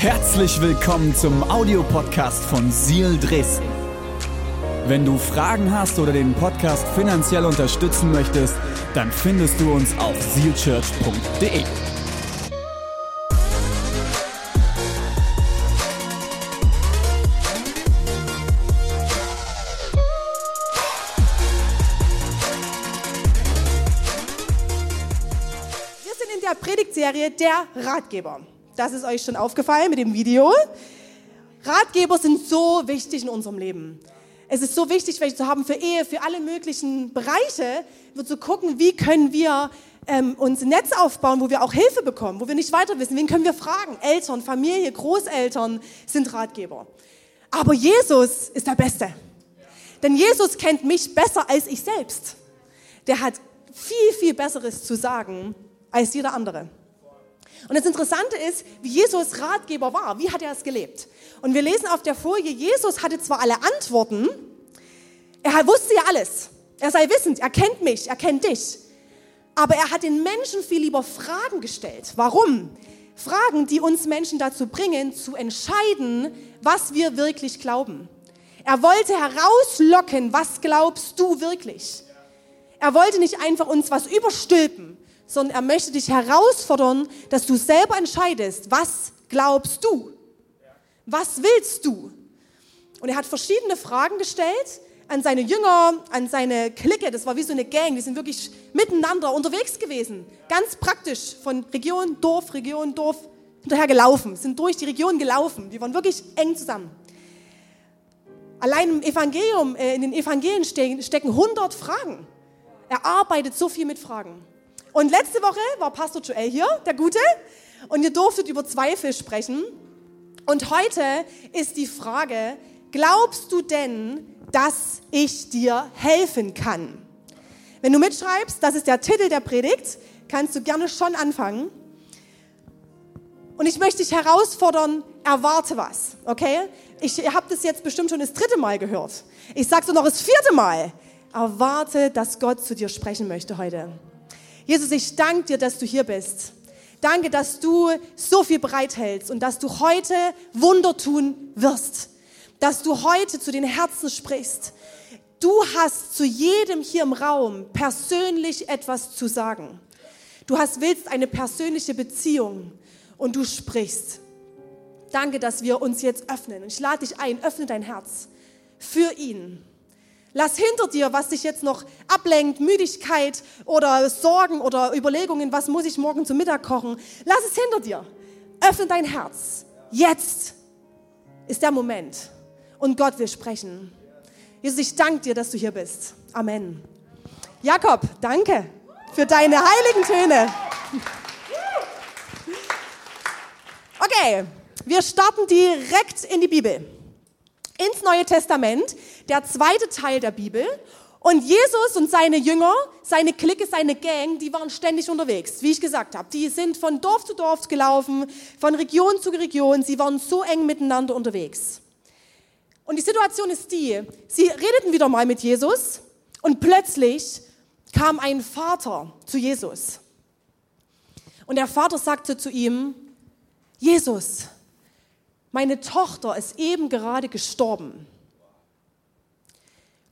Herzlich willkommen zum Audiopodcast von Seal Dresden. Wenn du Fragen hast oder den Podcast finanziell unterstützen möchtest, dann findest du uns auf sealchurch.de. Wir sind in der Predigtserie Der Ratgeber. Das ist euch schon aufgefallen mit dem Video. Ratgeber sind so wichtig in unserem Leben. Es ist so wichtig, welche zu haben für Ehe, für alle möglichen Bereiche, wir zu gucken, wie können wir ähm, uns ein Netz aufbauen, wo wir auch Hilfe bekommen, wo wir nicht weiter wissen. Wen können wir fragen? Eltern, Familie, Großeltern sind Ratgeber. Aber Jesus ist der Beste. Denn Jesus kennt mich besser als ich selbst. Der hat viel, viel Besseres zu sagen als jeder andere. Und das Interessante ist, wie Jesus Ratgeber war. Wie hat er es gelebt? Und wir lesen auf der Folie, Jesus hatte zwar alle Antworten, er wusste ja alles. Er sei wissend, er kennt mich, er kennt dich. Aber er hat den Menschen viel lieber Fragen gestellt. Warum? Fragen, die uns Menschen dazu bringen, zu entscheiden, was wir wirklich glauben. Er wollte herauslocken, was glaubst du wirklich? Er wollte nicht einfach uns was überstülpen, sondern er möchte dich herausfordern, dass du selber entscheidest, was glaubst du? Was willst du? Und er hat verschiedene Fragen gestellt an seine Jünger, an seine Clique. Das war wie so eine Gang. Die sind wirklich miteinander unterwegs gewesen. Ganz praktisch von Region, Dorf, Region, Dorf hinterher gelaufen. Sind durch die Region gelaufen. Die waren wirklich eng zusammen. Allein im Evangelium, äh, in den Evangelien stecken 100 Fragen. Er arbeitet so viel mit Fragen. Und letzte Woche war Pastor Joel hier, der Gute, und ihr durftet über Zweifel sprechen. Und heute ist die Frage, glaubst du denn, dass ich dir helfen kann? Wenn du mitschreibst, das ist der Titel der Predigt, kannst du gerne schon anfangen. Und ich möchte dich herausfordern, erwarte was, okay? Ich habe das jetzt bestimmt schon das dritte Mal gehört. Ich sage es noch das vierte Mal. Erwarte, dass Gott zu dir sprechen möchte heute. Jesus, ich danke dir, dass du hier bist. Danke, dass du so viel bereithältst und dass du heute Wunder tun wirst. Dass du heute zu den Herzen sprichst. Du hast zu jedem hier im Raum persönlich etwas zu sagen. Du hast, willst eine persönliche Beziehung und du sprichst. Danke, dass wir uns jetzt öffnen. Und ich lade dich ein, öffne dein Herz für ihn. Lass hinter dir, was dich jetzt noch ablenkt, Müdigkeit oder Sorgen oder Überlegungen, was muss ich morgen zum Mittag kochen. Lass es hinter dir. Öffne dein Herz. Jetzt ist der Moment. Und Gott will sprechen. Jesus, ich danke dir, dass du hier bist. Amen. Jakob, danke für deine heiligen Töne. Okay, wir starten direkt in die Bibel ins Neue Testament, der zweite Teil der Bibel. Und Jesus und seine Jünger, seine Clique, seine Gang, die waren ständig unterwegs, wie ich gesagt habe. Die sind von Dorf zu Dorf gelaufen, von Region zu Region. Sie waren so eng miteinander unterwegs. Und die Situation ist die, sie redeten wieder mal mit Jesus und plötzlich kam ein Vater zu Jesus. Und der Vater sagte zu ihm, Jesus, meine Tochter ist eben gerade gestorben.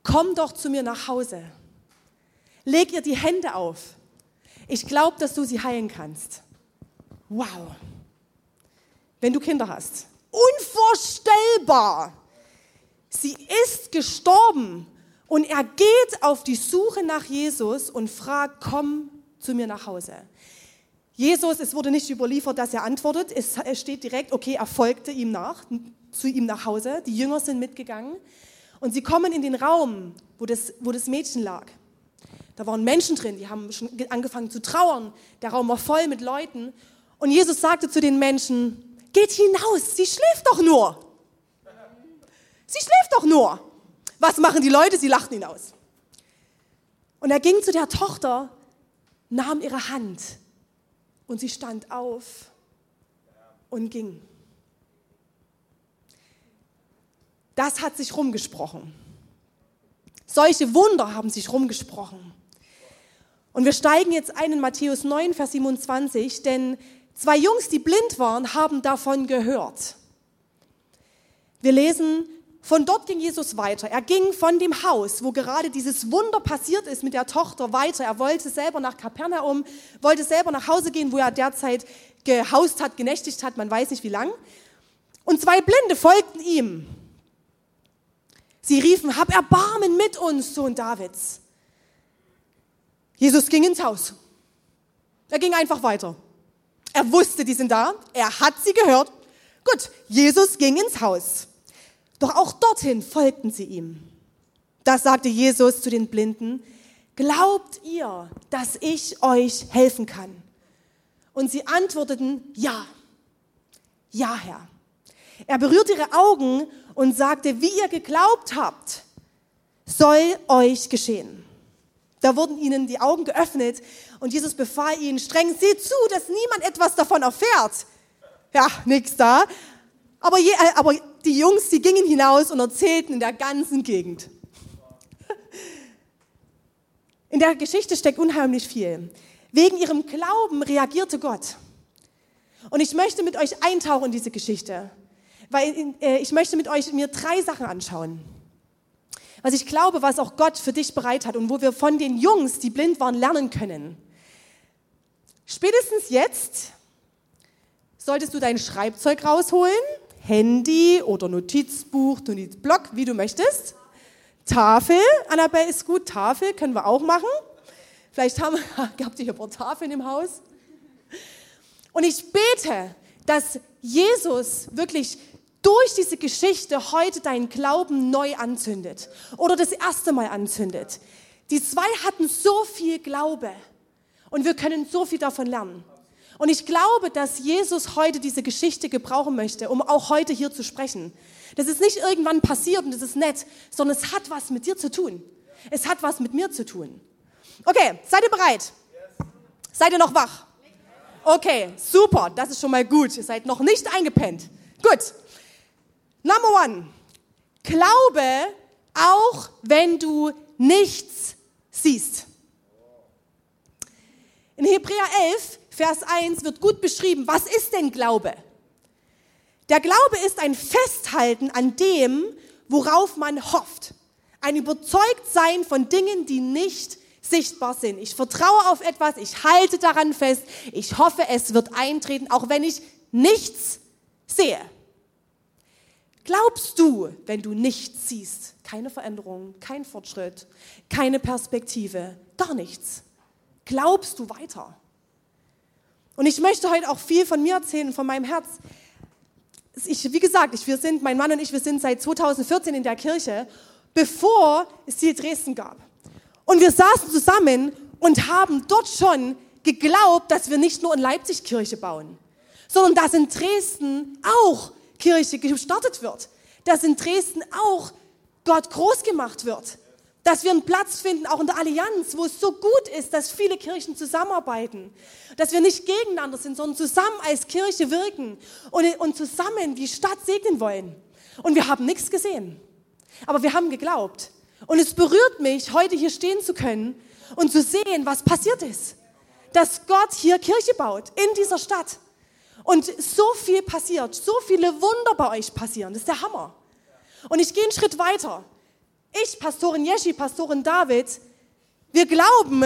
Komm doch zu mir nach Hause. Leg ihr die Hände auf. Ich glaube, dass du sie heilen kannst. Wow. Wenn du Kinder hast. Unvorstellbar. Sie ist gestorben und er geht auf die Suche nach Jesus und fragt, komm zu mir nach Hause. Jesus, es wurde nicht überliefert, dass er antwortet. Es steht direkt, okay, er folgte ihm nach, zu ihm nach Hause. Die Jünger sind mitgegangen und sie kommen in den Raum, wo das, wo das Mädchen lag. Da waren Menschen drin, die haben schon angefangen zu trauern. Der Raum war voll mit Leuten. Und Jesus sagte zu den Menschen, geht hinaus, sie schläft doch nur. Sie schläft doch nur. Was machen die Leute? Sie lachten ihn aus. Und er ging zu der Tochter, nahm ihre Hand und sie stand auf und ging. Das hat sich rumgesprochen. Solche Wunder haben sich rumgesprochen. Und wir steigen jetzt ein in Matthäus 9, Vers 27, denn Zwei Jungs, die blind waren, haben davon gehört. Wir lesen, von dort ging Jesus weiter. Er ging von dem Haus, wo gerade dieses Wunder passiert ist mit der Tochter, weiter. Er wollte selber nach Kapernaum, wollte selber nach Hause gehen, wo er derzeit gehaust hat, genächtigt hat, man weiß nicht wie lang. Und zwei Blinde folgten ihm. Sie riefen, hab Erbarmen mit uns, Sohn Davids. Jesus ging ins Haus. Er ging einfach weiter. Er wusste, die sind da. Er hat sie gehört. Gut, Jesus ging ins Haus. Doch auch dorthin folgten sie ihm. Da sagte Jesus zu den Blinden, glaubt ihr, dass ich euch helfen kann? Und sie antworteten, ja, ja, Herr. Er berührte ihre Augen und sagte, wie ihr geglaubt habt, soll euch geschehen. Da wurden ihnen die Augen geöffnet und Jesus befahl ihnen streng, seht zu, dass niemand etwas davon erfährt. Ja, nix da. Aber, je, äh, aber die Jungs, die gingen hinaus und erzählten in der ganzen Gegend. In der Geschichte steckt unheimlich viel. Wegen ihrem Glauben reagierte Gott. Und ich möchte mit euch eintauchen in diese Geschichte, weil äh, ich möchte mit euch mir drei Sachen anschauen was ich glaube, was auch Gott für dich bereit hat und wo wir von den Jungs, die blind waren, lernen können. Spätestens jetzt solltest du dein Schreibzeug rausholen, Handy oder Notizbuch, Notizblock, wie du möchtest. Tafel, Annabelle ist gut, Tafel können wir auch machen. Vielleicht haben, habt ihr hier ein paar Tafeln im Haus. Und ich bete, dass Jesus wirklich durch diese Geschichte heute deinen Glauben neu anzündet oder das erste Mal anzündet. Die zwei hatten so viel Glaube und wir können so viel davon lernen. Und ich glaube, dass Jesus heute diese Geschichte gebrauchen möchte, um auch heute hier zu sprechen. Das ist nicht irgendwann passiert und das ist nett, sondern es hat was mit dir zu tun. Es hat was mit mir zu tun. Okay, seid ihr bereit? Seid ihr noch wach? Okay, super, das ist schon mal gut. Ihr seid noch nicht eingepennt. Gut, Number one. Glaube, auch wenn du nichts siehst. In Hebräer 11, Vers 1 wird gut beschrieben, was ist denn Glaube? Der Glaube ist ein Festhalten an dem, worauf man hofft. Ein Überzeugtsein von Dingen, die nicht sichtbar sind. Ich vertraue auf etwas, ich halte daran fest, ich hoffe, es wird eintreten, auch wenn ich nichts sehe. Glaubst du, wenn du nichts siehst, keine Veränderung, kein Fortschritt, keine Perspektive, gar nichts, glaubst du weiter? Und ich möchte heute auch viel von mir erzählen, von meinem Herz. Ich, wie gesagt, ich, wir sind, mein Mann und ich, wir sind seit 2014 in der Kirche, bevor es hier Dresden gab. Und wir saßen zusammen und haben dort schon geglaubt, dass wir nicht nur in Leipzig Kirche bauen, sondern dass in Dresden auch Kirche gestartet wird, dass in Dresden auch Gott groß gemacht wird, dass wir einen Platz finden, auch in der Allianz, wo es so gut ist, dass viele Kirchen zusammenarbeiten, dass wir nicht gegeneinander sind, sondern zusammen als Kirche wirken und, und zusammen die Stadt segnen wollen. Und wir haben nichts gesehen, aber wir haben geglaubt. Und es berührt mich, heute hier stehen zu können und zu sehen, was passiert ist. Dass Gott hier Kirche baut in dieser Stadt. Und so viel passiert, so viele Wunder bei euch passieren. Das ist der Hammer. Und ich gehe einen Schritt weiter. Ich, Pastorin Jeschi, Pastorin David, wir glauben,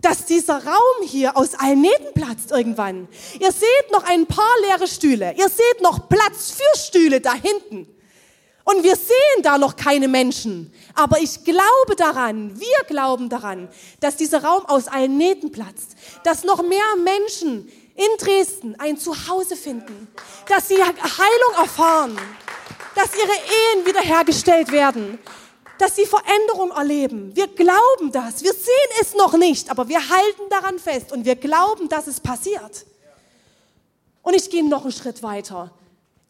dass dieser Raum hier aus allen Nähten platzt irgendwann. Ihr seht noch ein paar leere Stühle. Ihr seht noch Platz für Stühle da hinten. Und wir sehen da noch keine Menschen. Aber ich glaube daran, wir glauben daran, dass dieser Raum aus allen Nähten platzt. Dass noch mehr Menschen in Dresden ein Zuhause finden, dass sie Heilung erfahren, dass ihre Ehen wiederhergestellt werden, dass sie Veränderung erleben. Wir glauben das. Wir sehen es noch nicht, aber wir halten daran fest und wir glauben, dass es passiert. Und ich gehe noch einen Schritt weiter.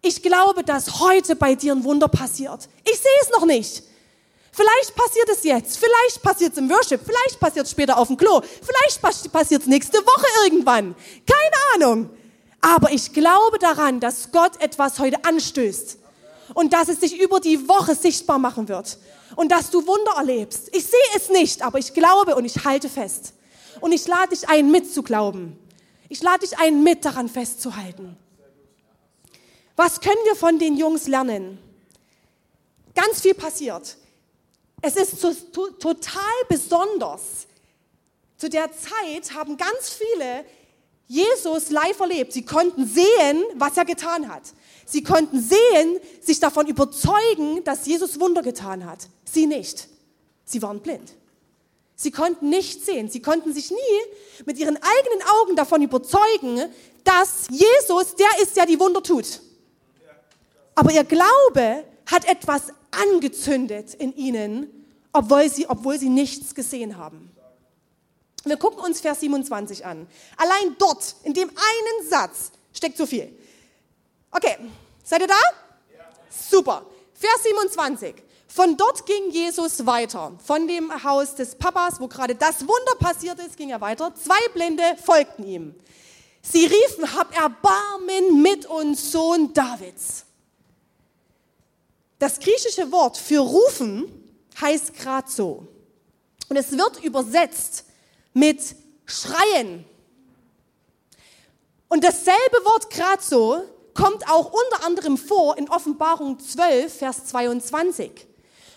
Ich glaube, dass heute bei dir ein Wunder passiert. Ich sehe es noch nicht. Vielleicht passiert es jetzt, vielleicht passiert es im Worship, vielleicht passiert es später auf dem Klo, vielleicht passiert es nächste Woche irgendwann. Keine Ahnung. Aber ich glaube daran, dass Gott etwas heute anstößt und dass es sich über die Woche sichtbar machen wird und dass du Wunder erlebst. Ich sehe es nicht, aber ich glaube und ich halte fest. Und ich lade dich ein, mitzuglauben. Ich lade dich ein, mit daran festzuhalten. Was können wir von den Jungs lernen? Ganz viel passiert. Es ist so, to, total besonders. Zu der Zeit haben ganz viele Jesus live erlebt. Sie konnten sehen, was er getan hat. Sie konnten sehen, sich davon überzeugen, dass Jesus Wunder getan hat. Sie nicht. Sie waren blind. Sie konnten nicht sehen. Sie konnten sich nie mit ihren eigenen Augen davon überzeugen, dass Jesus der ist, der die Wunder tut. Aber ihr Glaube hat etwas angezündet in ihnen, obwohl sie, obwohl sie nichts gesehen haben. Wir gucken uns Vers 27 an. Allein dort, in dem einen Satz, steckt so viel. Okay, seid ihr da? Ja. Super. Vers 27. Von dort ging Jesus weiter. Von dem Haus des Papas, wo gerade das Wunder passiert ist, ging er weiter. Zwei Blinde folgten ihm. Sie riefen, hab Erbarmen mit uns, Sohn Davids. Das griechische Wort für rufen heißt gerade so. Und es wird übersetzt mit schreien. Und dasselbe Wort gerade so kommt auch unter anderem vor in Offenbarung 12, Vers 22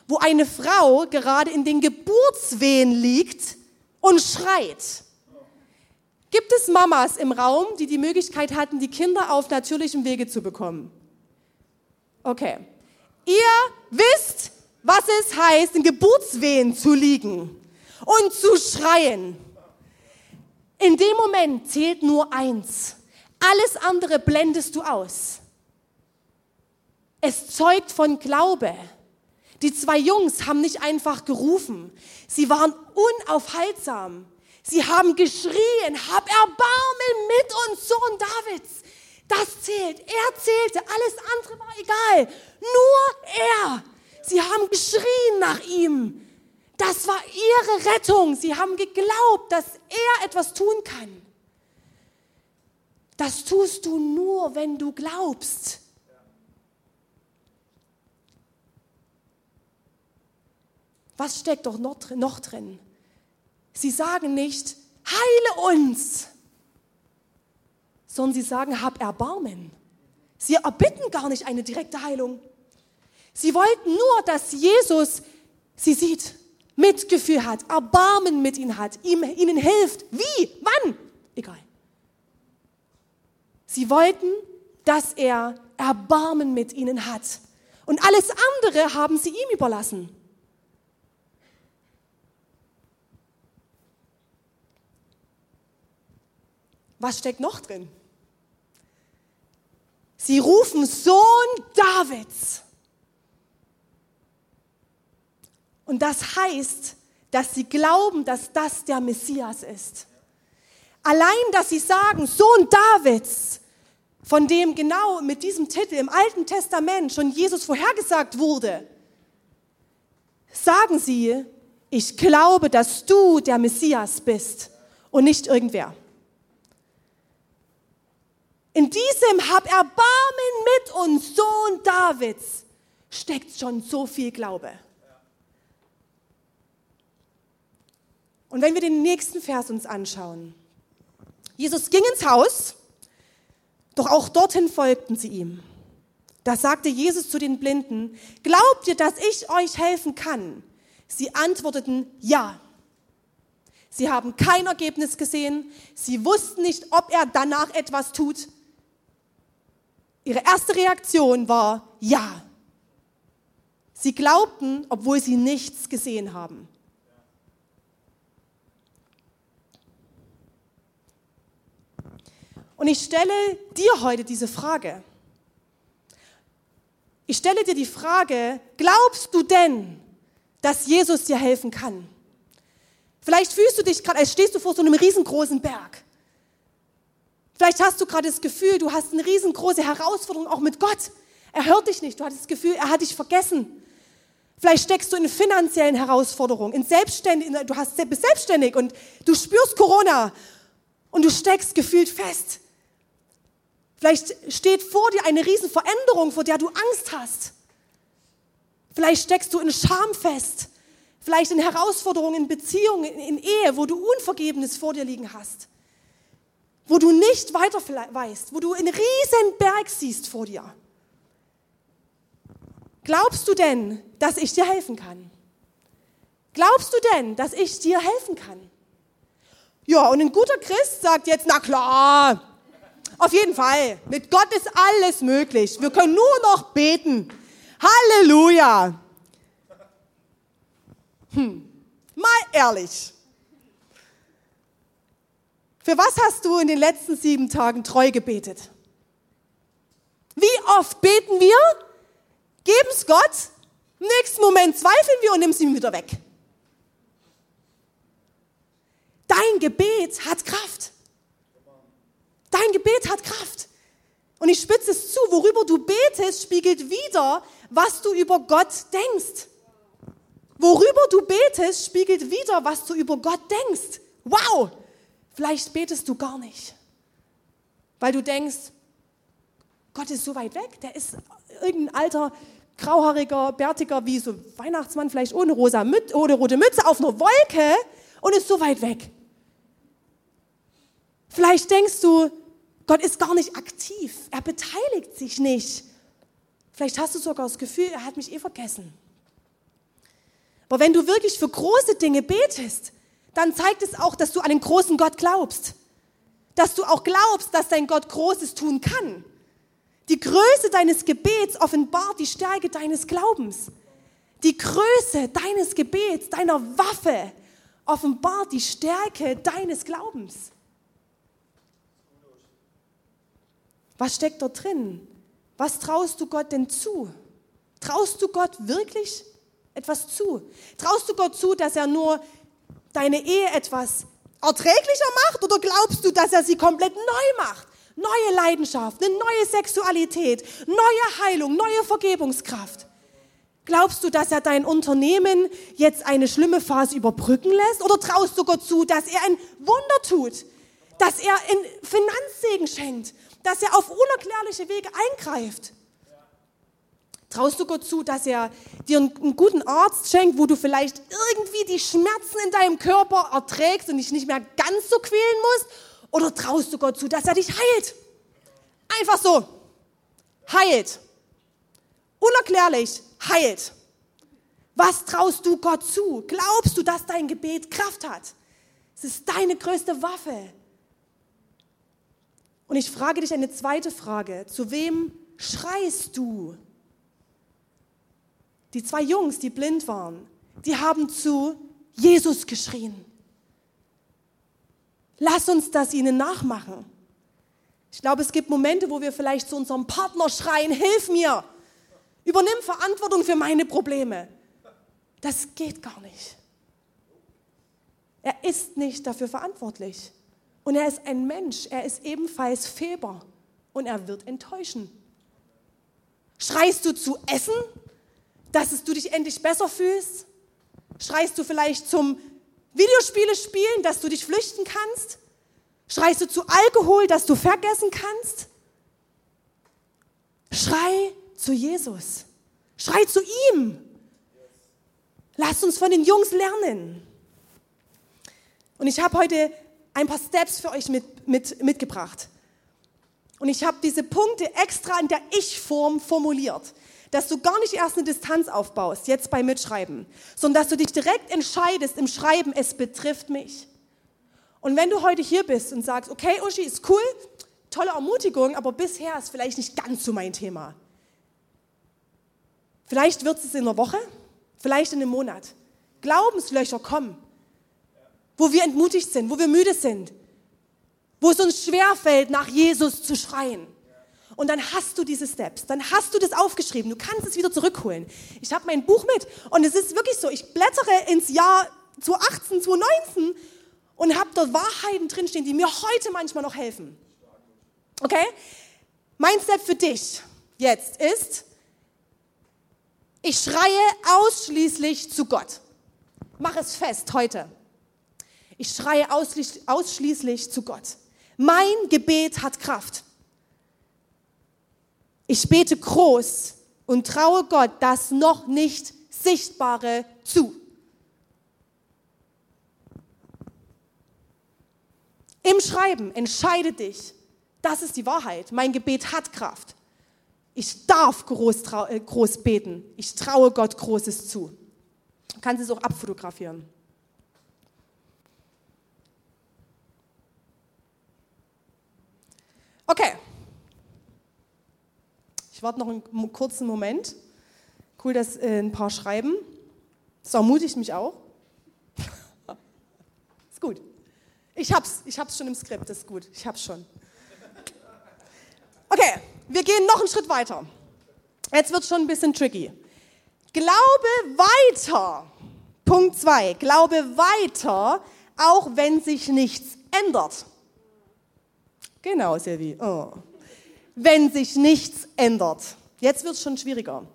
wo eine Frau gerade in den Geburtswehen liegt und schreit. Gibt es Mamas im Raum, die die Möglichkeit hatten, die Kinder auf natürlichem Wege zu bekommen? Okay. Ihr wisst, was es heißt, in Geburtswehen zu liegen und zu schreien. In dem Moment zählt nur eins. Alles andere blendest du aus. Es zeugt von Glaube. Die zwei Jungs haben nicht einfach gerufen. Sie waren unaufhaltsam. Sie haben geschrien, hab Erbarmen mit uns, Sohn Davids. Das zählt. Er zählte. Alles andere war egal. Nur er. Sie haben geschrien nach ihm. Das war ihre Rettung. Sie haben geglaubt, dass er etwas tun kann. Das tust du nur, wenn du glaubst. Was steckt doch noch drin? Sie sagen nicht, heile uns, sondern sie sagen, hab Erbarmen. Sie erbitten gar nicht eine direkte Heilung. Sie wollten nur, dass Jesus sie sieht, Mitgefühl hat, Erbarmen mit ihnen hat, ihm, ihnen hilft. Wie? Wann? Egal. Sie wollten, dass er Erbarmen mit ihnen hat. Und alles andere haben sie ihm überlassen. Was steckt noch drin? Sie rufen Sohn Davids. Und das heißt, dass sie glauben, dass das der Messias ist. Allein, dass sie sagen, Sohn Davids, von dem genau mit diesem Titel im Alten Testament schon Jesus vorhergesagt wurde, sagen sie, ich glaube, dass du der Messias bist und nicht irgendwer. In diesem Hab Erbarmen mit uns, Sohn Davids, steckt schon so viel Glaube. Und wenn wir den nächsten Vers uns anschauen. Jesus ging ins Haus, doch auch dorthin folgten sie ihm. Da sagte Jesus zu den Blinden, glaubt ihr, dass ich euch helfen kann? Sie antworteten, ja. Sie haben kein Ergebnis gesehen. Sie wussten nicht, ob er danach etwas tut. Ihre erste Reaktion war ja. Sie glaubten, obwohl sie nichts gesehen haben. Und ich stelle dir heute diese Frage. Ich stelle dir die Frage, glaubst du denn, dass Jesus dir helfen kann? Vielleicht fühlst du dich gerade, als stehst du vor so einem riesengroßen Berg. Vielleicht hast du gerade das Gefühl, du hast eine riesengroße Herausforderung auch mit Gott. Er hört dich nicht. Du hast das Gefühl, er hat dich vergessen. Vielleicht steckst du in finanziellen Herausforderungen, in Selbstständig, du hast, bist selbstständig und du spürst Corona und du steckst gefühlt fest. Vielleicht steht vor dir eine Riesenveränderung, vor der du Angst hast. Vielleicht steckst du in Scham fest. Vielleicht in Herausforderungen in Beziehungen, in Ehe, wo du Unvergebenes vor dir liegen hast. wo du nicht weiter weißt, wo du einen riesen Berg siehst vor dir. Glaubst du denn, dass ich dir helfen kann? Glaubst du denn, dass ich dir helfen kann? Ja, und ein guter Christ sagt jetzt, na klar, auf jeden Fall, mit Gott ist alles möglich. Wir können nur noch beten. Halleluja. Hm, mal ehrlich. Für was hast du in den letzten sieben Tagen treu gebetet? Wie oft beten wir, geben es Gott, im nächsten Moment zweifeln wir und nehmen es ihm wieder weg. Dein Gebet hat Kraft. Dein Gebet hat Kraft. Und ich spitze es zu, worüber du betest, spiegelt wieder, was du über Gott denkst. Worüber du betest, spiegelt wieder, was du über Gott denkst. Wow! Vielleicht betest du gar nicht, weil du denkst, Gott ist so weit weg, der ist irgendein alter, grauhaariger, bärtiger, wie so Weihnachtsmann, vielleicht ohne, rosa Müt ohne rote Mütze auf einer Wolke und ist so weit weg. Vielleicht denkst du, Gott ist gar nicht aktiv, er beteiligt sich nicht. Vielleicht hast du sogar das Gefühl, er hat mich eh vergessen. Aber wenn du wirklich für große Dinge betest, dann zeigt es auch, dass du an den großen Gott glaubst. Dass du auch glaubst, dass dein Gott Großes tun kann. Die Größe deines Gebets offenbart die Stärke deines Glaubens. Die Größe deines Gebets, deiner Waffe, offenbart die Stärke deines Glaubens. Was steckt dort drin? Was traust du Gott denn zu? Traust du Gott wirklich etwas zu? Traust du Gott zu, dass er nur deine Ehe etwas erträglicher macht oder glaubst du, dass er sie komplett neu macht? Neue Leidenschaft, eine neue Sexualität, neue Heilung, neue Vergebungskraft. Glaubst du, dass er dein Unternehmen jetzt eine schlimme Phase überbrücken lässt? Oder traust du Gott zu, dass er ein Wunder tut? Dass er einen Finanzsegen schenkt? Dass er auf unerklärliche Wege eingreift? Traust du Gott zu, dass er dir einen, guten Arzt schenkt, wo du vielleicht irgendwie die Schmerzen in deinem Körper erträgst und dich nicht mehr ganz so quälen musst? Oder traust du Gott zu, dass er dich heilt? Einfach so. Heilt. Unerklärlich heilt. Was traust du Gott zu? Glaubst du, dass dein Gebet Kraft hat? Es ist deine größte Waffe. Und ich frage dich eine zweite Frage. Zu wem schreist du? Die zwei Jungs, die blind waren, die haben zu Jesus geschrien. Lass uns das ihnen nachmachen. Ich glaube, es gibt Momente, wo wir vielleicht zu unserem Partner schreien, hilf mir, übernimm Verantwortung für meine Probleme. Das geht gar nicht. Er ist nicht dafür verantwortlich. Und er ist ein Mensch, er ist ebenfalls fehlbar und er wird enttäuschen. Schreist du zu essen? dass du dich endlich besser fühlst? Schreist du vielleicht zum Videospiele spielen, dass du dich flüchten kannst? Schreist du zu Alkohol, dass du vergessen kannst? Schrei zu Jesus. Schrei zu ihm. Lass uns von den Jungs lernen. Und ich habe heute ein paar Steps für euch mit, mit, mitgebracht. Und ich habe diese Punkte extra in der Ich-Form formuliert dass du gar nicht erst eine Distanz aufbaust, jetzt beim Mitschreiben, sondern dass du dich direkt entscheidest im Schreiben, es betrifft mich. Und wenn du heute hier bist und sagst, okay, Uschi, ist cool, tolle Ermutigung, aber bisher ist vielleicht nicht ganz so mein Thema. Vielleicht wird es in einer Woche, vielleicht in einem Monat. Glaubenslöcher kommen, wo wir entmutigt sind, wo wir müde sind, wo es uns schwerfällt, nach Jesus zu schreien. Und dann hast du diese Steps, dann hast du das aufgeschrieben, du kannst es wieder zurückholen. Ich habe mein Buch mit und es ist wirklich so, ich blättere ins Jahr 2018, 2019 und habe dort Wahrheiten drinstehen, die mir heute manchmal noch helfen. Okay? Mein Step für dich jetzt ist, ich schreie ausschließlich zu Gott. Mach es fest heute. Ich schreie ausschließlich zu Gott. Mein Gebet hat Kraft. Ich bete groß und traue Gott das noch nicht Sichtbare zu. Im Schreiben, entscheide dich. Das ist die Wahrheit. Mein Gebet hat Kraft. Ich darf groß, äh, groß beten. Ich traue Gott Großes zu. Du kannst es auch abfotografieren. Okay. Ich warte noch einen kurzen Moment. Cool, dass äh, ein paar schreiben. Das ermutigt mich auch. ist gut. Ich hab's, ich hab's schon im Skript, ist gut. Ich hab's schon. Okay, wir gehen noch einen Schritt weiter. Jetzt wird schon ein bisschen tricky. Glaube weiter. Punkt 2. Glaube weiter, auch wenn sich nichts ändert. Genau, Silvi. Oh. Wenn sich nichts ändert. Jetzt wird es schon schwieriger.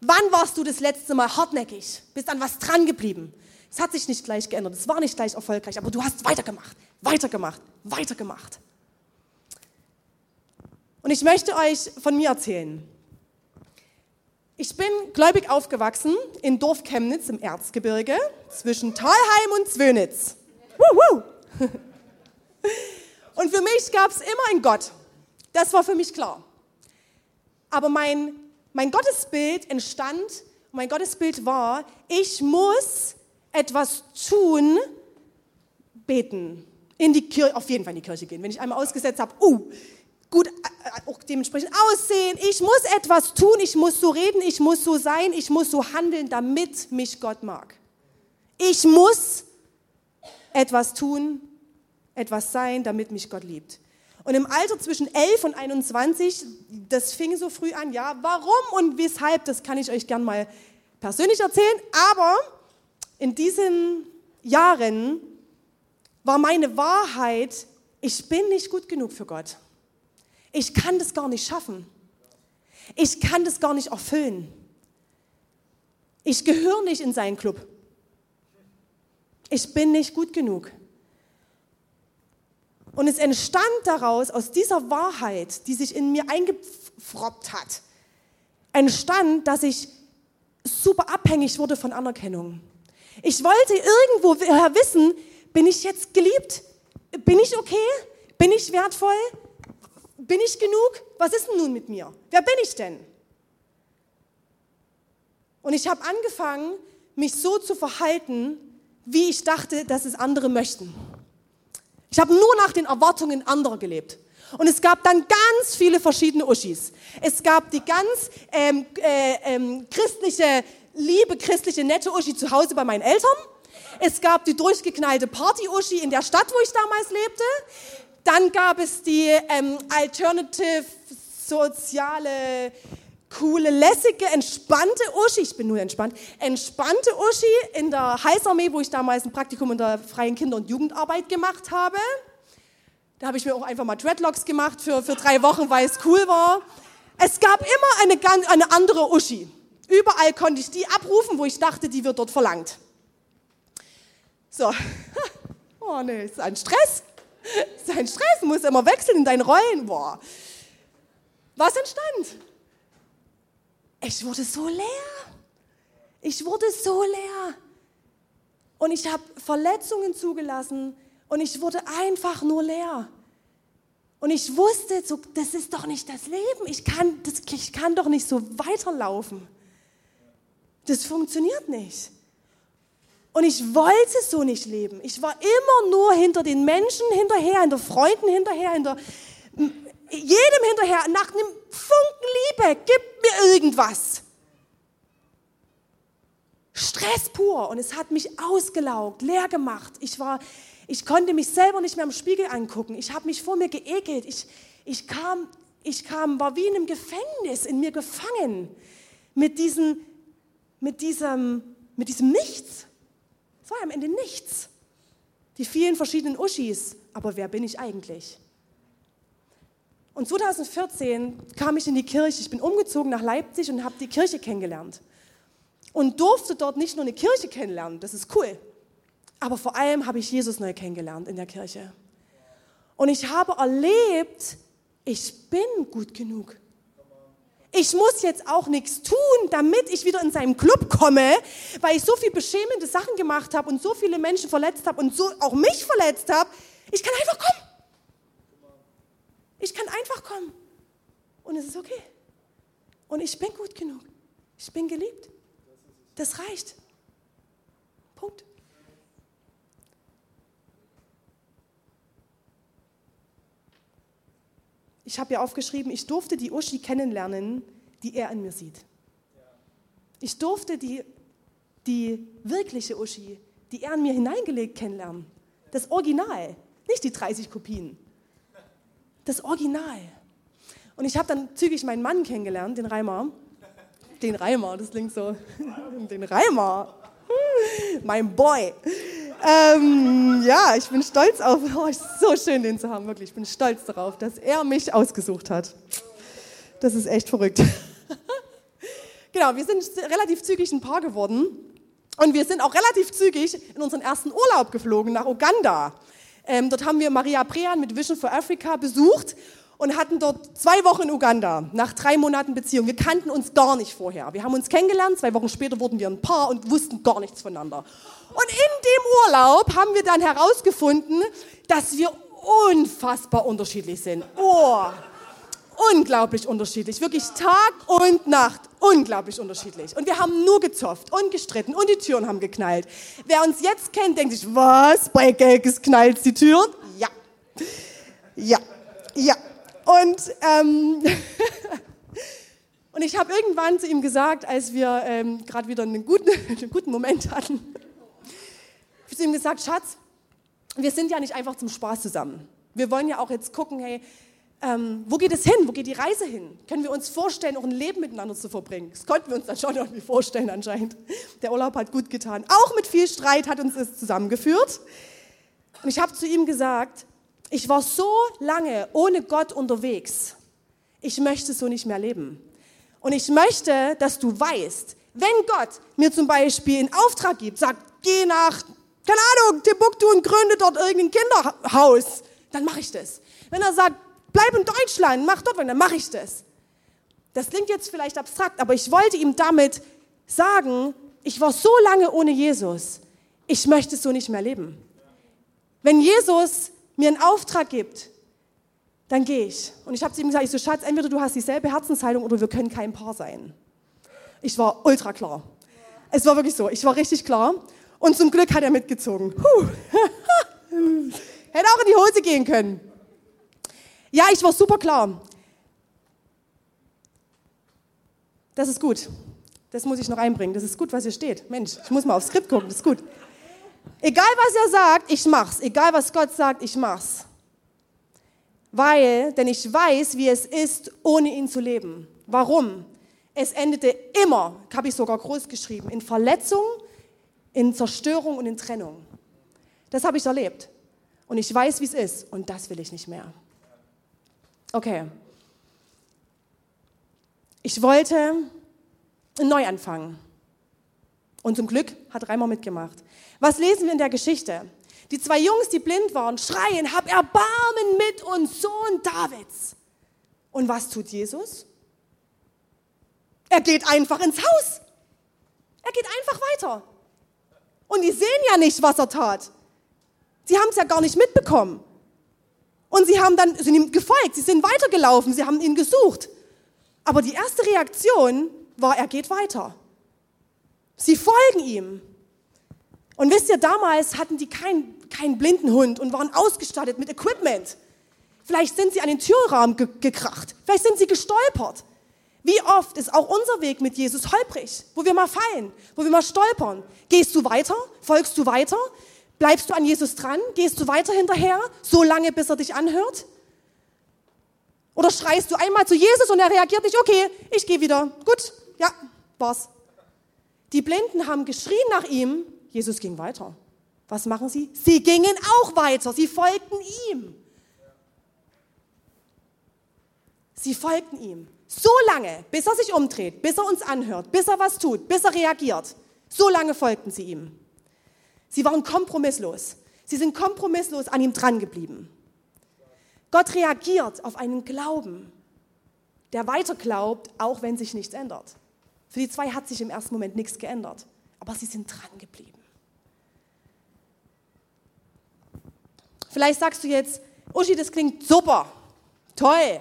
Wann warst du das letzte Mal hartnäckig? Bist an was dran geblieben? Es hat sich nicht gleich geändert, es war nicht gleich erfolgreich, aber du hast weitergemacht, weitergemacht, weitergemacht. Und ich möchte euch von mir erzählen. Ich bin gläubig aufgewachsen in Dorf Chemnitz im Erzgebirge zwischen Talheim und Zwönitz. Wuhu. Und für mich gab es immer einen Gott. Das war für mich klar. Aber mein, mein Gottesbild entstand, mein Gottesbild war, ich muss etwas tun, beten. In die Kirche, auf jeden Fall in die Kirche gehen. Wenn ich einmal ausgesetzt habe, uh, gut, äh, auch dementsprechend aussehen. Ich muss etwas tun, ich muss so reden, ich muss so sein, ich muss so handeln, damit mich Gott mag. Ich muss etwas tun, etwas sein, damit mich Gott liebt. Und im Alter zwischen 11 und 21, das fing so früh an, ja, warum und weshalb, das kann ich euch gern mal persönlich erzählen, aber in diesen Jahren war meine Wahrheit, ich bin nicht gut genug für Gott. Ich kann das gar nicht schaffen. Ich kann das gar nicht erfüllen. Ich gehöre nicht in seinen Club. Ich bin nicht gut genug. Und es entstand daraus, aus dieser Wahrheit, die sich in mir eingefroppt hat, entstand, dass ich super abhängig wurde von Anerkennung. Ich wollte irgendwo wissen, bin ich jetzt geliebt? Bin ich okay? Bin ich wertvoll? Bin ich genug? Was ist denn nun mit mir? Wer bin ich denn? Und ich habe angefangen, mich so zu verhalten, wie ich dachte, dass es andere möchten. Ich habe nur nach den Erwartungen anderer gelebt. Und es gab dann ganz viele verschiedene Uschis. Es gab die ganz ähm, äh, ähm, christliche, liebe christliche, nette Uschi zu Hause bei meinen Eltern. Es gab die durchgeknallte Party-Uschi in der Stadt, wo ich damals lebte. Dann gab es die ähm, Alternative soziale coole, lässige, entspannte Uschi, ich bin nur entspannt, entspannte Uschi in der Heißarmee, wo ich damals ein Praktikum in der freien Kinder- und Jugendarbeit gemacht habe. Da habe ich mir auch einfach mal Dreadlocks gemacht für, für drei Wochen, weil es cool war. Es gab immer eine, eine andere Uschi. Überall konnte ich die abrufen, wo ich dachte, die wird dort verlangt. So. Oh nee, ist ein Stress. Ist ein Stress, muss immer wechseln in deinen Rollen. Boah. Was entstand? Ich wurde so leer. Ich wurde so leer. Und ich habe Verletzungen zugelassen und ich wurde einfach nur leer. Und ich wusste, so, das ist doch nicht das Leben. Ich kann, das, ich kann doch nicht so weiterlaufen. Das funktioniert nicht. Und ich wollte so nicht leben. Ich war immer nur hinter den Menschen hinterher, hinter Freunden hinterher, hinter jedem hinterher nach einem Funken Liebe, gib mir irgendwas. Stress pur und es hat mich ausgelaugt, leer gemacht. Ich war, ich konnte mich selber nicht mehr im Spiegel angucken. Ich habe mich vor mir geekelt. Ich, ich kam, ich kam, war wie in einem Gefängnis in mir gefangen mit diesem, mit diesem, mit diesem Nichts. Es war am Ende nichts. Die vielen verschiedenen Uschis. Aber wer bin ich eigentlich? Und 2014 kam ich in die Kirche. Ich bin umgezogen nach Leipzig und habe die Kirche kennengelernt. Und durfte dort nicht nur eine Kirche kennenlernen, das ist cool, aber vor allem habe ich Jesus neu kennengelernt in der Kirche. Und ich habe erlebt, ich bin gut genug. Ich muss jetzt auch nichts tun, damit ich wieder in seinen Club komme, weil ich so viel beschämende Sachen gemacht habe und so viele Menschen verletzt habe und so auch mich verletzt habe. Ich kann einfach kommen. Ich kann einfach kommen. Und es ist okay. Und ich bin gut genug. Ich bin geliebt. Das reicht. Punkt. Ich habe ja aufgeschrieben, ich durfte die Uschi kennenlernen, die er in mir sieht. Ich durfte die, die wirkliche Uschi, die er in mir hineingelegt, kennenlernen. Das Original, nicht die 30 Kopien. Das Original. Und ich habe dann zügig meinen Mann kennengelernt, den Reimer. Den Reimer, das klingt so. Den Reimer. Mein Boy. Ähm, ja, ich bin stolz auf. Oh, so schön, den zu haben, wirklich. Ich bin stolz darauf, dass er mich ausgesucht hat. Das ist echt verrückt. genau, wir sind relativ zügig ein Paar geworden. Und wir sind auch relativ zügig in unseren ersten Urlaub geflogen nach Uganda. Ähm, dort haben wir Maria Prean mit Vision for Africa besucht und hatten dort zwei Wochen in Uganda nach drei Monaten Beziehung. Wir kannten uns gar nicht vorher. Wir haben uns kennengelernt, zwei Wochen später wurden wir ein Paar und wussten gar nichts voneinander. Und in dem Urlaub haben wir dann herausgefunden, dass wir unfassbar unterschiedlich sind. Oh, unglaublich unterschiedlich. Wirklich Tag und Nacht unglaublich unterschiedlich. Und wir haben nur gezofft und gestritten und die Türen haben geknallt. Wer uns jetzt kennt, denkt sich, was? Bei Gelkes knallt die Türen? Ja. Ja. Ja. Und, ähm, und ich habe irgendwann zu ihm gesagt, als wir ähm, gerade wieder einen guten, einen guten Moment hatten, ich zu ihm gesagt, Schatz, wir sind ja nicht einfach zum Spaß zusammen. Wir wollen ja auch jetzt gucken, hey, ähm, wo geht es hin? Wo geht die Reise hin? Können wir uns vorstellen, auch ein Leben miteinander zu verbringen? Das konnten wir uns dann schon irgendwie vorstellen anscheinend. Der Urlaub hat gut getan. Auch mit viel Streit hat uns das zusammengeführt. Und ich habe zu ihm gesagt, ich war so lange ohne Gott unterwegs. Ich möchte so nicht mehr leben. Und ich möchte, dass du weißt, wenn Gott mir zum Beispiel einen Auftrag gibt, sagt, geh nach, keine Ahnung, Timbuktu und gründe dort irgendein Kinderhaus, dann mache ich das. Wenn er sagt, bleib in Deutschland, mach dort, dann mache ich das. Das klingt jetzt vielleicht abstrakt, aber ich wollte ihm damit sagen, ich war so lange ohne Jesus, ich möchte so nicht mehr leben. Wenn Jesus mir einen Auftrag gibt, dann gehe ich. Und ich habe zu ihm gesagt, ich so, Schatz, entweder du hast dieselbe Herzenshaltung oder wir können kein Paar sein. Ich war ultra klar. Es war wirklich so, ich war richtig klar. Und zum Glück hat er mitgezogen. Hätte auch in die Hose gehen können. Ja, ich war super klar. Das ist gut. Das muss ich noch einbringen. Das ist gut, was hier steht. Mensch, ich muss mal aufs Skript gucken. Das ist gut. Egal was er sagt, ich mach's. Egal was Gott sagt, ich mach's. Weil, denn ich weiß, wie es ist, ohne ihn zu leben. Warum? Es endete immer, habe ich sogar groß geschrieben, in Verletzung, in Zerstörung und in Trennung. Das habe ich erlebt. Und ich weiß, wie es ist. Und das will ich nicht mehr. Okay. Ich wollte einen Neuanfang. Und zum Glück hat Reimer mitgemacht. Was lesen wir in der Geschichte? Die zwei Jungs, die blind waren, schreien, hab Erbarmen mit uns, Sohn Davids. Und was tut Jesus? Er geht einfach ins Haus. Er geht einfach weiter. Und die sehen ja nicht, was er tat. Sie haben es ja gar nicht mitbekommen. Und sie haben dann, sind ihm gefolgt, sie sind weitergelaufen, sie haben ihn gesucht. Aber die erste Reaktion war, er geht weiter. Sie folgen ihm. Und wisst ihr, damals hatten die keinen kein blinden Hund und waren ausgestattet mit Equipment. Vielleicht sind sie an den Türrahmen ge gekracht. Vielleicht sind sie gestolpert. Wie oft ist auch unser Weg mit Jesus holprig, wo wir mal fallen, wo wir mal stolpern. Gehst du weiter? Folgst du weiter? Bleibst du an Jesus dran? Gehst du weiter hinterher, so lange, bis er dich anhört? Oder schreist du einmal zu Jesus und er reagiert nicht, okay, ich gehe wieder. Gut, ja, war's. Die Blinden haben geschrien nach ihm, Jesus ging weiter. Was machen sie? Sie gingen auch weiter, sie folgten ihm. Sie folgten ihm. So lange, bis er sich umdreht, bis er uns anhört, bis er was tut, bis er reagiert. So lange folgten sie ihm. Sie waren kompromisslos. Sie sind kompromisslos an ihm dran geblieben. Gott reagiert auf einen Glauben, der weiter glaubt, auch wenn sich nichts ändert. Für die zwei hat sich im ersten Moment nichts geändert, aber sie sind dran geblieben. Vielleicht sagst du jetzt, Uschi, das klingt super, Toll.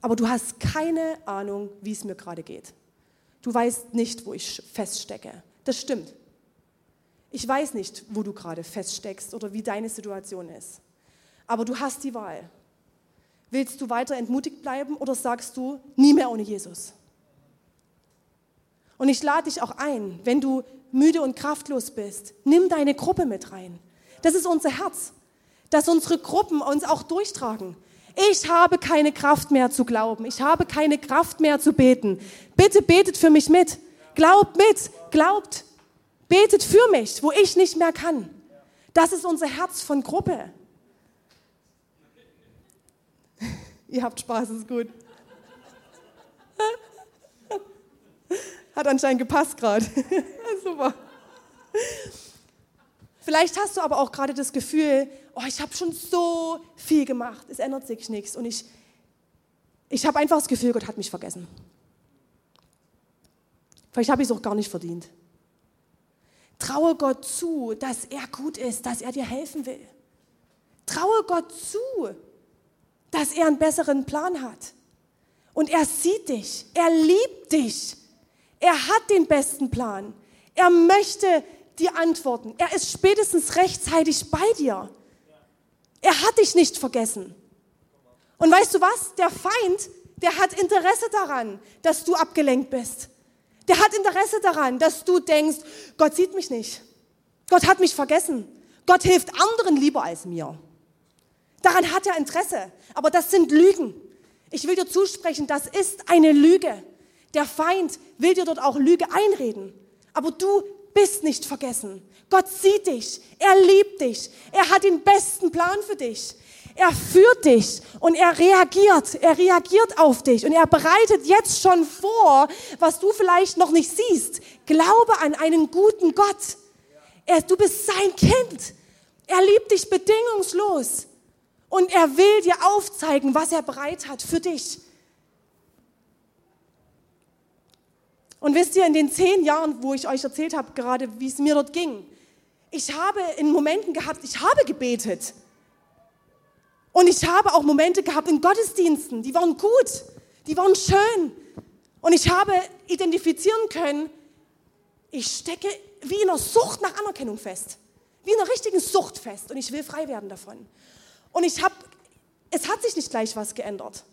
Aber du hast keine Ahnung, wie es mir gerade geht. Du weißt nicht, wo ich feststecke. Das stimmt. Ich weiß nicht, wo du gerade feststeckst oder wie deine Situation ist. Aber du hast die Wahl. Willst du weiter entmutigt bleiben oder sagst du, nie mehr ohne Jesus? Und ich lade dich auch ein, wenn du müde und kraftlos bist, nimm deine Gruppe mit rein. Das ist unser Herz, dass unsere Gruppen uns auch durchtragen. Ich habe keine Kraft mehr zu glauben. Ich habe keine Kraft mehr zu beten. Bitte betet für mich mit. Glaubt mit. Glaubt. Betet für mich, wo ich nicht mehr kann. Das ist unser Herz von Gruppe. Ihr habt Spaß, ist gut. Hat anscheinend gepasst gerade. Super. Vielleicht hast du aber auch gerade das Gefühl, oh, ich habe schon so viel gemacht, es ändert sich nichts und ich, ich habe einfach das Gefühl, Gott hat mich vergessen. Vielleicht habe ich es auch gar nicht verdient. Traue Gott zu, dass er gut ist, dass er dir helfen will. Traue Gott zu, dass er einen besseren Plan hat. Und er sieht dich, er liebt dich, er hat den besten Plan. Er möchte dir antworten. Er ist spätestens rechtzeitig bei dir. Er hat dich nicht vergessen. Und weißt du was? Der Feind, der hat Interesse daran, dass du abgelenkt bist. Der hat Interesse daran, dass du denkst, Gott sieht mich nicht. Gott hat mich vergessen. Gott hilft anderen lieber als mir. Daran hat er Interesse. Aber das sind Lügen. Ich will dir zusprechen, das ist eine Lüge. Der Feind will dir dort auch Lüge einreden. Aber du bist nicht vergessen. Gott sieht dich. Er liebt dich. Er hat den besten Plan für dich. Er führt dich und er reagiert. Er reagiert auf dich und er bereitet jetzt schon vor, was du vielleicht noch nicht siehst. Glaube an einen guten Gott. Er, du bist sein Kind. Er liebt dich bedingungslos und er will dir aufzeigen, was er bereit hat für dich. Und wisst ihr, in den zehn Jahren, wo ich euch erzählt habe, gerade wie es mir dort ging, ich habe in Momenten gehabt, ich habe gebetet. Und ich habe auch Momente gehabt in Gottesdiensten, die waren gut, die waren schön. Und ich habe identifizieren können, ich stecke wie in einer Sucht nach Anerkennung fest. Wie in einer richtigen Sucht fest. Und ich will frei werden davon. Und ich habe, es hat sich nicht gleich was geändert.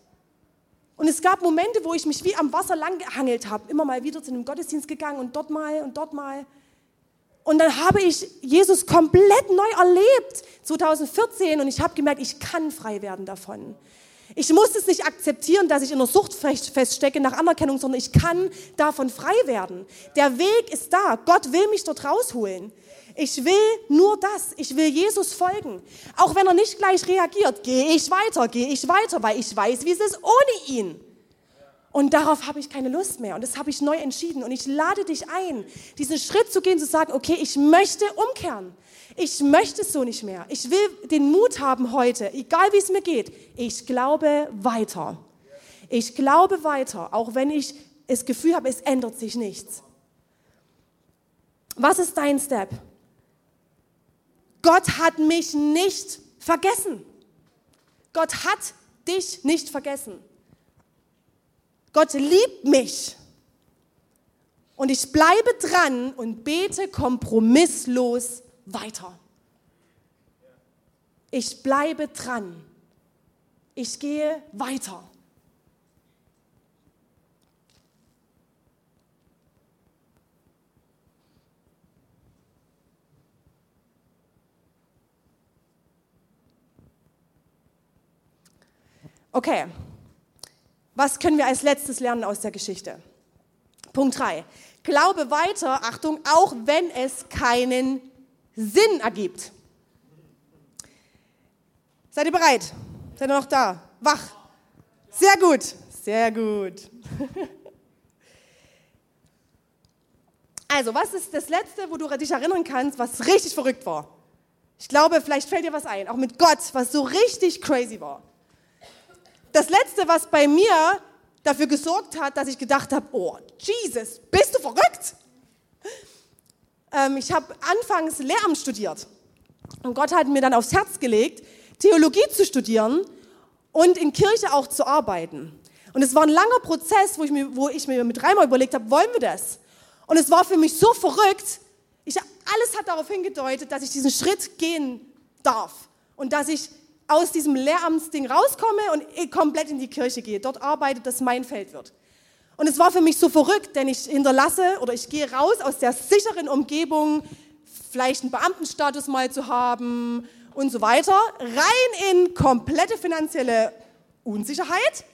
Und es gab Momente, wo ich mich wie am Wasser lang gehangelt habe, immer mal wieder zu einem Gottesdienst gegangen und dort mal und dort mal. Und dann habe ich Jesus komplett neu erlebt, 2014, und ich habe gemerkt, ich kann frei werden davon. Ich muss es nicht akzeptieren, dass ich in der Sucht feststecke nach Anerkennung, sondern ich kann davon frei werden. Der Weg ist da. Gott will mich dort rausholen. Ich will nur das. Ich will Jesus folgen. Auch wenn er nicht gleich reagiert, gehe ich weiter, gehe ich weiter, weil ich weiß, wie es ist ohne ihn. Und darauf habe ich keine Lust mehr. Und das habe ich neu entschieden. Und ich lade dich ein, diesen Schritt zu gehen, zu sagen, okay, ich möchte umkehren. Ich möchte es so nicht mehr. Ich will den Mut haben heute, egal wie es mir geht. Ich glaube weiter. Ich glaube weiter, auch wenn ich das Gefühl habe, es ändert sich nichts. Was ist dein Step? Gott hat mich nicht vergessen. Gott hat dich nicht vergessen. Gott liebt mich. Und ich bleibe dran und bete kompromisslos weiter. Ich bleibe dran. Ich gehe weiter. Okay, was können wir als letztes lernen aus der Geschichte? Punkt 3. Glaube weiter, Achtung, auch wenn es keinen Sinn ergibt. Seid ihr bereit? Seid ihr noch da? Wach. Sehr gut, sehr gut. Also, was ist das Letzte, wo du dich erinnern kannst, was richtig verrückt war? Ich glaube, vielleicht fällt dir was ein, auch mit Gott, was so richtig crazy war das Letzte, was bei mir dafür gesorgt hat, dass ich gedacht habe, oh, Jesus, bist du verrückt? Ähm, ich habe anfangs Lehramt studiert. Und Gott hat mir dann aufs Herz gelegt, Theologie zu studieren. und in Kirche auch zu arbeiten. Und es war ein langer Prozess, wo ich mir, wo ich mir mit Reimer überlegt habe, wollen wir das? Und es war für mich so verrückt. Ich, alles hat darauf hingedeutet, dass ich diesen Schritt gehen darf und dass ich aus diesem Lehramtsding rauskomme und komplett in die Kirche gehe, dort arbeite, dass mein Feld wird. Und es war für mich so verrückt, denn ich hinterlasse oder ich gehe raus aus der sicheren Umgebung, vielleicht einen Beamtenstatus mal zu haben und so weiter, rein in komplette finanzielle Unsicherheit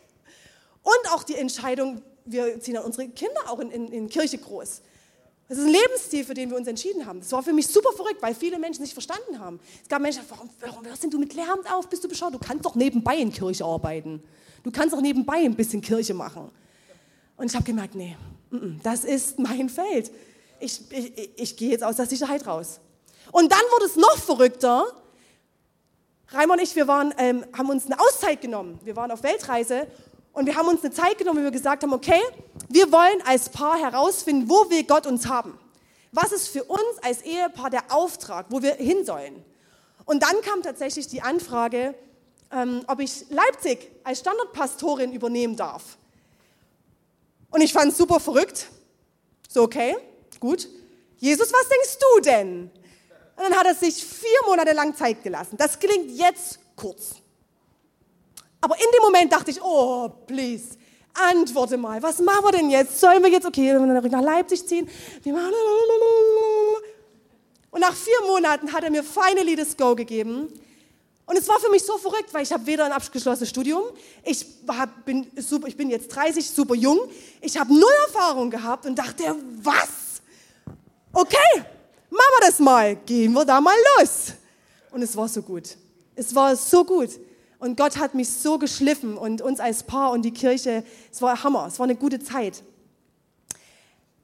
und auch die Entscheidung, wir ziehen ja unsere Kinder auch in, in, in Kirche groß. Das ist ein Lebensstil, für den wir uns entschieden haben. Das war für mich super verrückt, weil viele Menschen nicht verstanden haben. Es gab Menschen, warum, warum hörst du mit Lehramt auf? Bist du bescheuert? Du kannst doch nebenbei in Kirche arbeiten. Du kannst doch nebenbei ein bisschen Kirche machen. Und ich habe gemerkt, nee, das ist mein Feld. Ich, ich, ich gehe jetzt aus der Sicherheit raus. Und dann wurde es noch verrückter. Raimar und ich, wir waren, ähm, haben uns eine Auszeit genommen. Wir waren auf Weltreise und wir haben uns eine Zeit genommen, wo wir gesagt haben, okay, wir wollen als Paar herausfinden, wo will Gott uns haben. Was ist für uns als Ehepaar der Auftrag, wo wir hin sollen? Und dann kam tatsächlich die Anfrage, ähm, ob ich Leipzig als Standardpastorin übernehmen darf. Und ich fand es super verrückt. So, okay, gut. Jesus, was denkst du denn? Und dann hat er sich vier Monate lang Zeit gelassen. Das klingt jetzt kurz. Aber in dem Moment dachte ich, oh, please, antworte mal, was machen wir denn jetzt? Sollen wir jetzt, okay, nach Leipzig ziehen? Und nach vier Monaten hat er mir finally das Go gegeben. Und es war für mich so verrückt, weil ich habe weder ein abgeschlossenes Studium, ich, hab, bin, super, ich bin jetzt 30, super jung, ich habe null Erfahrung gehabt und dachte, was? Okay, machen wir das mal, gehen wir da mal los. Und es war so gut. Es war so gut. Und Gott hat mich so geschliffen und uns als Paar und die Kirche, es war Hammer, es war eine gute Zeit.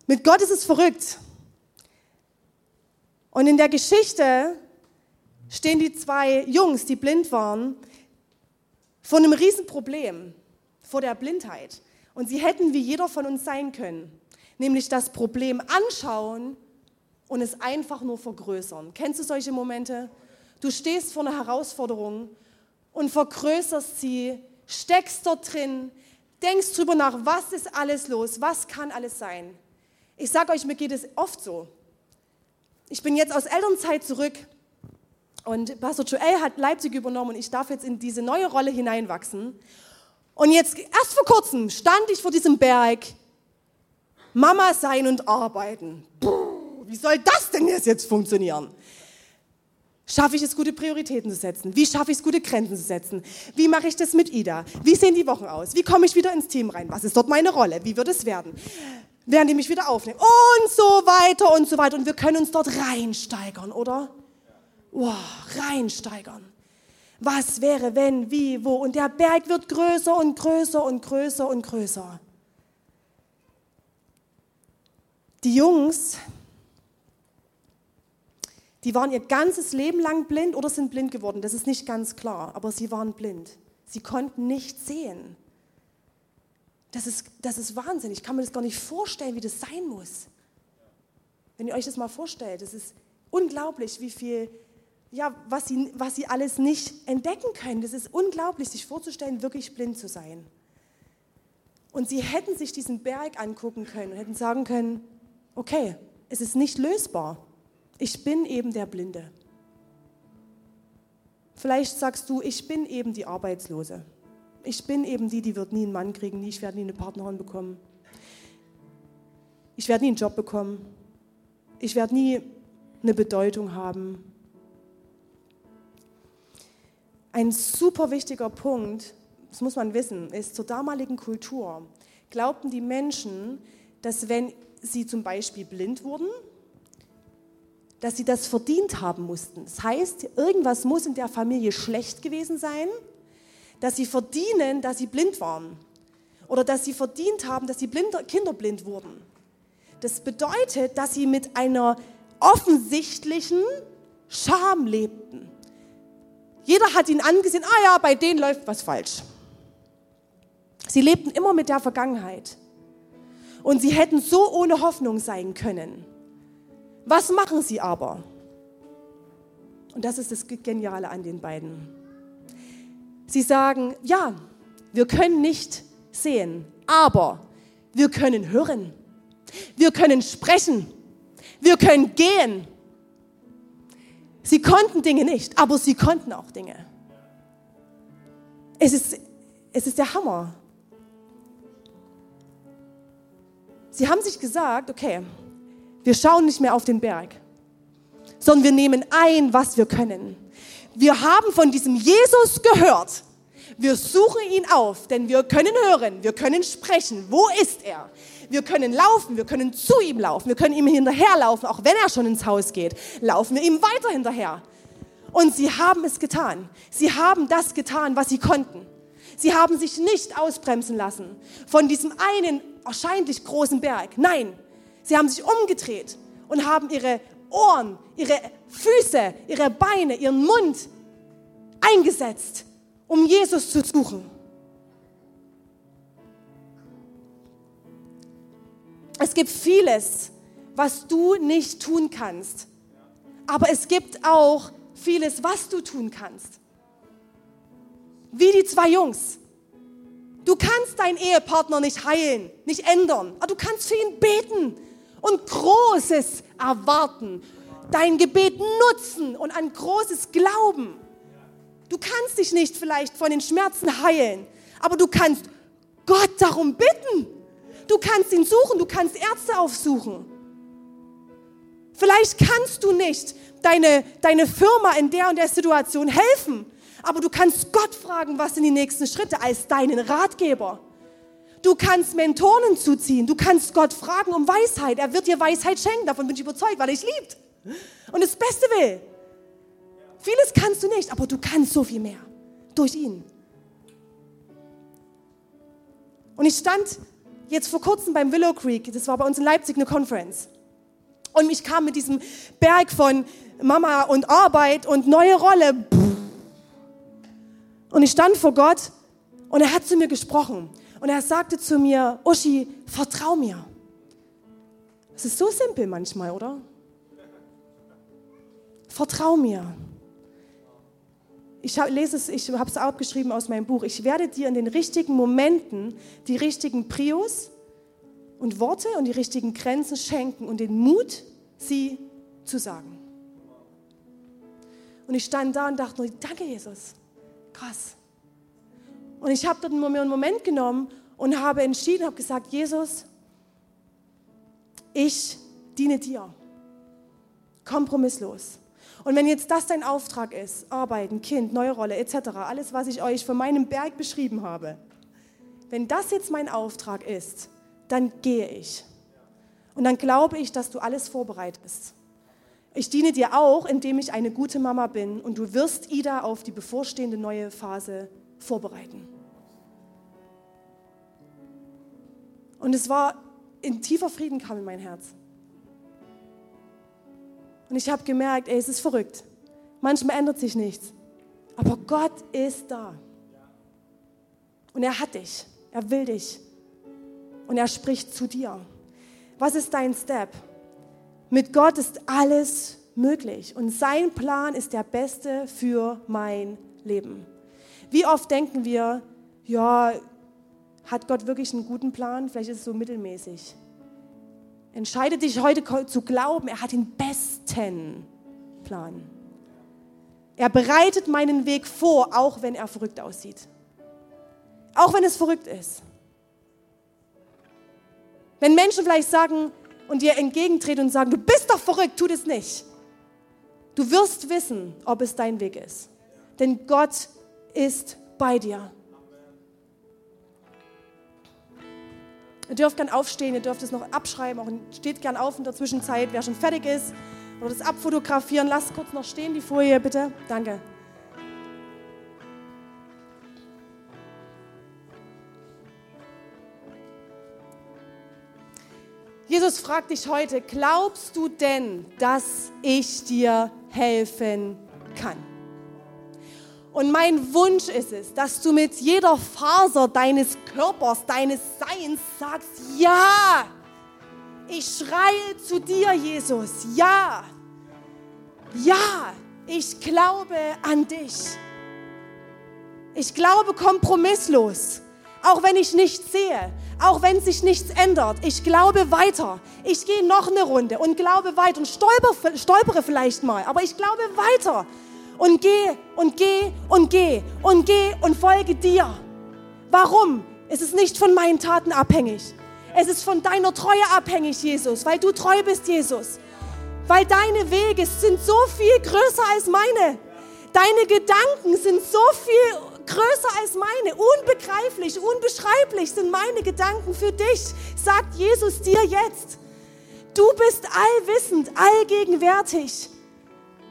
Mit Gott ist es verrückt. Und in der Geschichte stehen die zwei Jungs, die blind waren, vor einem Riesenproblem, vor der Blindheit. Und sie hätten wie jeder von uns sein können, nämlich das Problem anschauen und es einfach nur vergrößern. Kennst du solche Momente? Du stehst vor einer Herausforderung und vergrößerst sie, steckst dort drin, denkst drüber nach, was ist alles los, was kann alles sein. Ich sage euch, mir geht es oft so. Ich bin jetzt aus Elternzeit zurück und Pastor Joel hat Leipzig übernommen und ich darf jetzt in diese neue Rolle hineinwachsen. Und jetzt, erst vor kurzem, stand ich vor diesem Berg, Mama sein und arbeiten. Puh, wie soll das denn jetzt funktionieren? Schaffe ich es, gute Prioritäten zu setzen? Wie schaffe ich es, gute Grenzen zu setzen? Wie mache ich das mit Ida? Wie sehen die Wochen aus? Wie komme ich wieder ins Team rein? Was ist dort meine Rolle? Wie wird es werden? Werden die mich wieder aufnehmen? Und so weiter und so weiter. Und wir können uns dort reinsteigern, oder? Wow, reinsteigern. Was wäre, wenn, wie, wo? Und der Berg wird größer und größer und größer und größer. Die Jungs die waren ihr ganzes Leben lang blind oder sind blind geworden. Das ist nicht ganz klar, aber sie waren blind. Sie konnten nicht sehen. Das ist, das ist Wahnsinn. Ich kann mir das gar nicht vorstellen, wie das sein muss. Wenn ihr euch das mal vorstellt, das ist unglaublich, wie viel, ja, was sie, was sie alles nicht entdecken können. Das ist unglaublich, sich vorzustellen, wirklich blind zu sein. Und sie hätten sich diesen Berg angucken können und hätten sagen können, okay, es ist nicht lösbar. Ich bin eben der Blinde. Vielleicht sagst du, ich bin eben die Arbeitslose. Ich bin eben die, die wird nie einen Mann kriegen, nie, ich werde nie eine Partnerin bekommen. Ich werde nie einen Job bekommen. Ich werde nie eine Bedeutung haben. Ein super wichtiger Punkt, das muss man wissen, ist zur damaligen Kultur, glaubten die Menschen, dass wenn sie zum Beispiel blind wurden, dass sie das verdient haben mussten. Das heißt, irgendwas muss in der Familie schlecht gewesen sein, dass sie verdienen, dass sie blind waren. Oder dass sie verdient haben, dass blind, Kinder blind wurden. Das bedeutet, dass sie mit einer offensichtlichen Scham lebten. Jeder hat ihn angesehen, ah ja, bei denen läuft was falsch. Sie lebten immer mit der Vergangenheit. Und sie hätten so ohne Hoffnung sein können. Was machen sie aber? Und das ist das Geniale an den beiden. Sie sagen, ja, wir können nicht sehen, aber wir können hören. Wir können sprechen. Wir können gehen. Sie konnten Dinge nicht, aber sie konnten auch Dinge. Es ist, es ist der Hammer. Sie haben sich gesagt, okay, wir schauen nicht mehr auf den Berg, sondern wir nehmen ein, was wir können. Wir haben von diesem Jesus gehört. Wir suchen ihn auf, denn wir können hören, wir können sprechen. Wo ist er? Wir können laufen, wir können zu ihm laufen, wir können ihm hinterherlaufen, auch wenn er schon ins Haus geht. Laufen wir ihm weiter hinterher. Und sie haben es getan. Sie haben das getan, was sie konnten. Sie haben sich nicht ausbremsen lassen von diesem einen wahrscheinlich großen Berg. Nein, sie haben sich umgedreht und haben ihre Ohren, ihre Füße, ihre Beine, ihren Mund eingesetzt, um Jesus zu suchen. Es gibt vieles, was du nicht tun kannst. Aber es gibt auch vieles, was du tun kannst. Wie die zwei Jungs. Du kannst deinen Ehepartner nicht heilen, nicht ändern, aber du kannst für ihn beten und Großes erwarten. Dein Gebet nutzen und an Großes glauben. Du kannst dich nicht vielleicht von den Schmerzen heilen, aber du kannst Gott darum bitten. Du kannst ihn suchen, du kannst Ärzte aufsuchen. Vielleicht kannst du nicht deine, deine Firma in der und der Situation helfen, aber du kannst Gott fragen, was sind die nächsten Schritte als deinen Ratgeber. Du kannst Mentoren zuziehen, du kannst Gott fragen um Weisheit. Er wird dir Weisheit schenken, davon bin ich überzeugt, weil er dich liebt und das Beste will. Vieles kannst du nicht, aber du kannst so viel mehr durch ihn. Und ich stand jetzt vor kurzem beim Willow Creek, das war bei uns in Leipzig eine Conference. Und ich kam mit diesem Berg von Mama und Arbeit und neue Rolle. Und ich stand vor Gott und er hat zu mir gesprochen. Und er sagte zu mir, Uschi, vertrau mir. Es ist so simpel manchmal, oder? Vertrau mir. Ich lese es, ich habe es abgeschrieben aus meinem Buch. Ich werde dir in den richtigen Momenten die richtigen Prios und Worte und die richtigen Grenzen schenken und den Mut, sie zu sagen. Und ich stand da und dachte nur, danke Jesus. Krass. Und ich habe dort einen Moment genommen und habe entschieden, habe gesagt, Jesus, ich diene dir. Kompromisslos. Und wenn jetzt das dein Auftrag ist, Arbeiten, Kind, neue Rolle etc., alles, was ich euch von meinem Berg beschrieben habe, wenn das jetzt mein Auftrag ist, dann gehe ich. Und dann glaube ich, dass du alles vorbereitest. Ich diene dir auch, indem ich eine gute Mama bin und du wirst Ida auf die bevorstehende neue Phase vorbereiten. Und es war in tiefer Frieden kam in mein Herz. Und ich habe gemerkt, ey, es ist verrückt. Manchmal ändert sich nichts. Aber Gott ist da. Und er hat dich. Er will dich. Und er spricht zu dir. Was ist dein Step? Mit Gott ist alles möglich. Und sein Plan ist der beste für mein Leben. Wie oft denken wir, ja, hat Gott wirklich einen guten Plan? Vielleicht ist es so mittelmäßig. Entscheide dich heute zu glauben, er hat den besten Plan. Er bereitet meinen Weg vor, auch wenn er verrückt aussieht. Auch wenn es verrückt ist. Wenn Menschen vielleicht sagen und dir entgegentreten und sagen, du bist doch verrückt, tu das nicht. Du wirst wissen, ob es dein Weg ist. Denn Gott ist bei dir. Ihr dürft gern aufstehen, ihr dürft es noch abschreiben, auch steht gern auf in der Zwischenzeit, wer schon fertig ist, oder das abfotografieren. Lasst kurz noch stehen, die Folie, bitte. Danke. Jesus fragt dich heute, glaubst du denn, dass ich dir helfen kann? Und mein Wunsch ist es, dass du mit jeder Faser deines Körpers, deines Seins sagst, ja, ich schreie zu dir, Jesus, ja, ja, ich glaube an dich. Ich glaube kompromisslos. Auch wenn ich nichts sehe, auch wenn sich nichts ändert. Ich glaube weiter. Ich gehe noch eine Runde und glaube weiter und stolper, stolpere vielleicht mal, aber ich glaube weiter und gehe und gehe und gehe und gehe und folge dir. Warum? Es ist nicht von meinen Taten abhängig. Es ist von deiner Treue abhängig, Jesus, weil du treu bist, Jesus. Weil deine Wege sind so viel größer als meine. Deine Gedanken sind so viel größer als meine. Unbegreiflich, unbeschreiblich sind meine Gedanken für dich, sagt Jesus dir jetzt. Du bist allwissend, allgegenwärtig.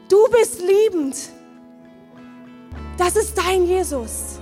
Du bist liebend. Das ist dein Jesus.